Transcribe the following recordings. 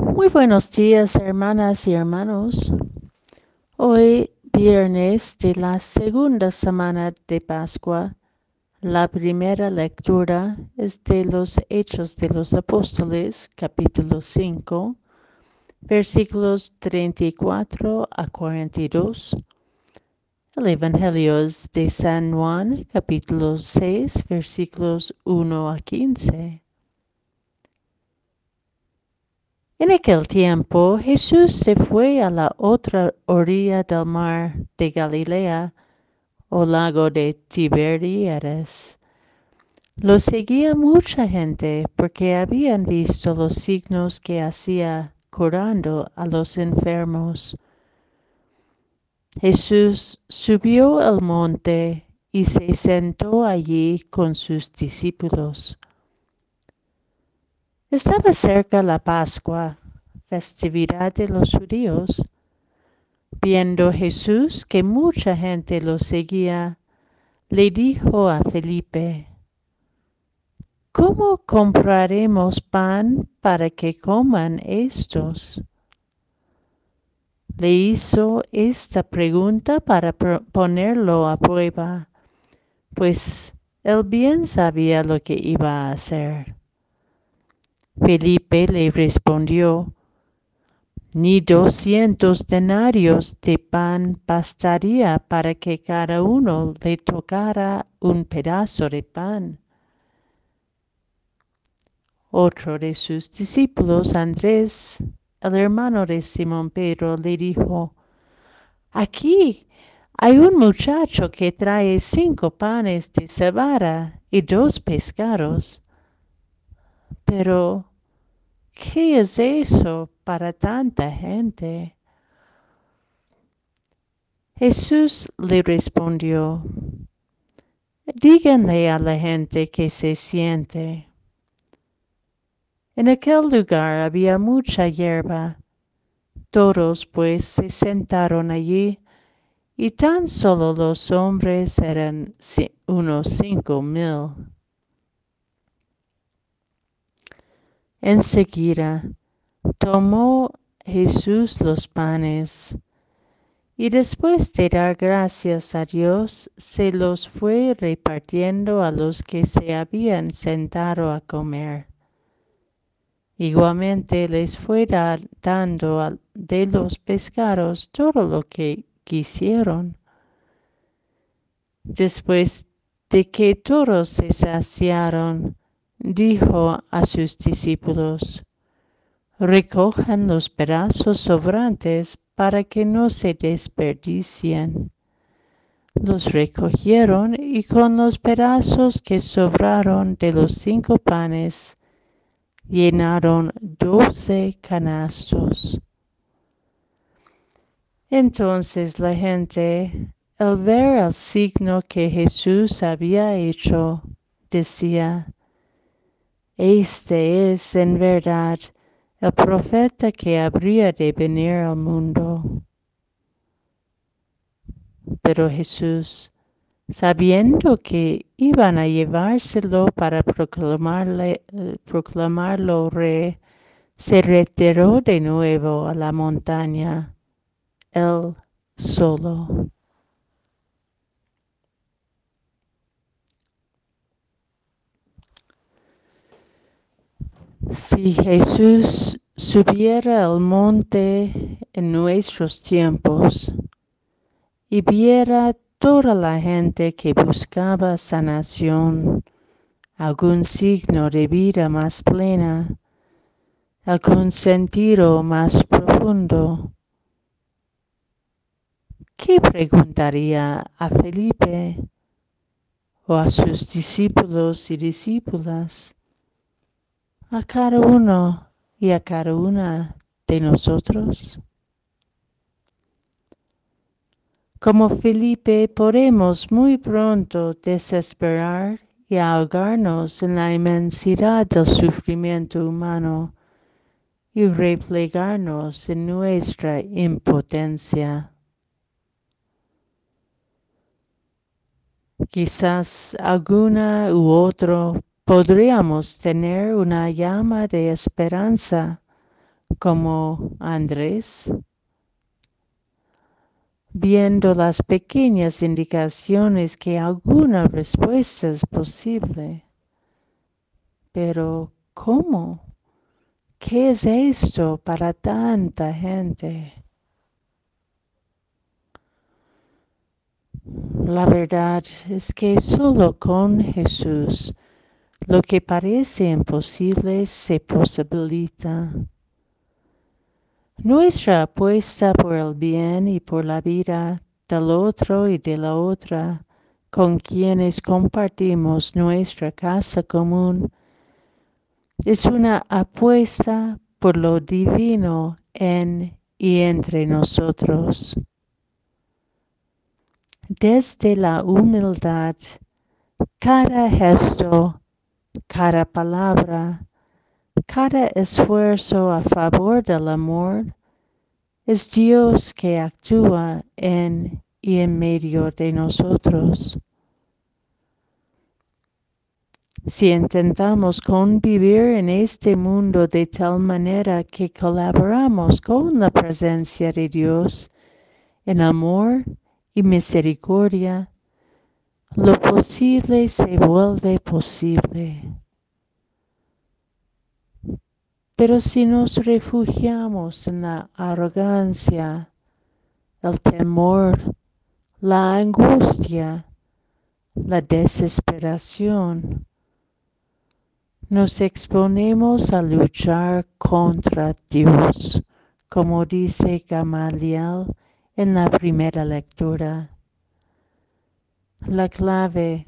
Muy buenos días, hermanas y hermanos. Hoy, viernes de la segunda semana de Pascua, la primera lectura es de los Hechos de los Apóstoles, capítulo 5, versículos 34 a 42. El Evangelio es de San Juan, capítulo 6, versículos 1 a 15. En aquel tiempo Jesús se fue a la otra orilla del mar de Galilea, o lago de Tiberíades. Lo seguía mucha gente porque habían visto los signos que hacía curando a los enfermos. Jesús subió al monte y se sentó allí con sus discípulos. Estaba cerca la Pascua, festividad de los judíos. Viendo Jesús que mucha gente lo seguía, le dijo a Felipe, ¿Cómo compraremos pan para que coman estos? Le hizo esta pregunta para ponerlo a prueba, pues él bien sabía lo que iba a hacer. Felipe le respondió, ni doscientos denarios de pan bastaría para que cada uno le tocara un pedazo de pan. Otro de sus discípulos, Andrés, el hermano de Simón Pedro, le dijo, Aquí hay un muchacho que trae cinco panes de cebada y dos pescados. Pero ¿Qué es eso para tanta gente? Jesús le respondió, díganle a la gente que se siente. En aquel lugar había mucha hierba. Todos pues se sentaron allí y tan solo los hombres eran unos cinco mil. Enseguida tomó Jesús los panes y después de dar gracias a Dios, se los fue repartiendo a los que se habían sentado a comer. Igualmente les fue dando de los pescados todo lo que quisieron. Después de que todos se saciaron, dijo a sus discípulos, recojan los pedazos sobrantes para que no se desperdicien. Los recogieron y con los pedazos que sobraron de los cinco panes llenaron doce canastos. Entonces la gente, al ver el signo que Jesús había hecho, decía, este es en verdad el profeta que habría de venir al mundo. Pero Jesús, sabiendo que iban a llevárselo para proclamarle, eh, proclamarlo rey, se retiró de nuevo a la montaña, él solo. Si Jesús subiera al monte en nuestros tiempos y viera toda la gente que buscaba sanación, algún signo de vida más plena, algún sentido más profundo, ¿qué preguntaría a Felipe o a sus discípulos y discípulas? A cada uno y a cada una de nosotros. Como Felipe podemos muy pronto desesperar y ahogarnos en la inmensidad del sufrimiento humano y replegarnos en nuestra impotencia. Quizás alguna u otro podríamos tener una llama de esperanza como Andrés, viendo las pequeñas indicaciones que alguna respuesta es posible. Pero, ¿cómo? ¿Qué es esto para tanta gente? La verdad es que solo con Jesús lo que parece imposible se posibilita. Nuestra apuesta por el bien y por la vida del otro y de la otra con quienes compartimos nuestra casa común es una apuesta por lo divino en y entre nosotros. Desde la humildad, cada gesto, cada palabra, cada esfuerzo a favor del amor, es Dios que actúa en y en medio de nosotros. Si intentamos convivir en este mundo de tal manera que colaboramos con la presencia de Dios en amor y misericordia, lo posible se vuelve posible. Pero si nos refugiamos en la arrogancia, el temor, la angustia, la desesperación, nos exponemos a luchar contra Dios, como dice Gamaliel en la primera lectura. La clave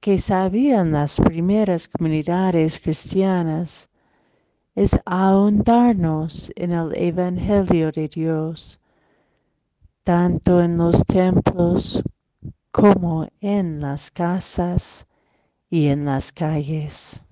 que sabían las primeras comunidades cristianas es ahondarnos en el Evangelio de Dios, tanto en los templos como en las casas y en las calles.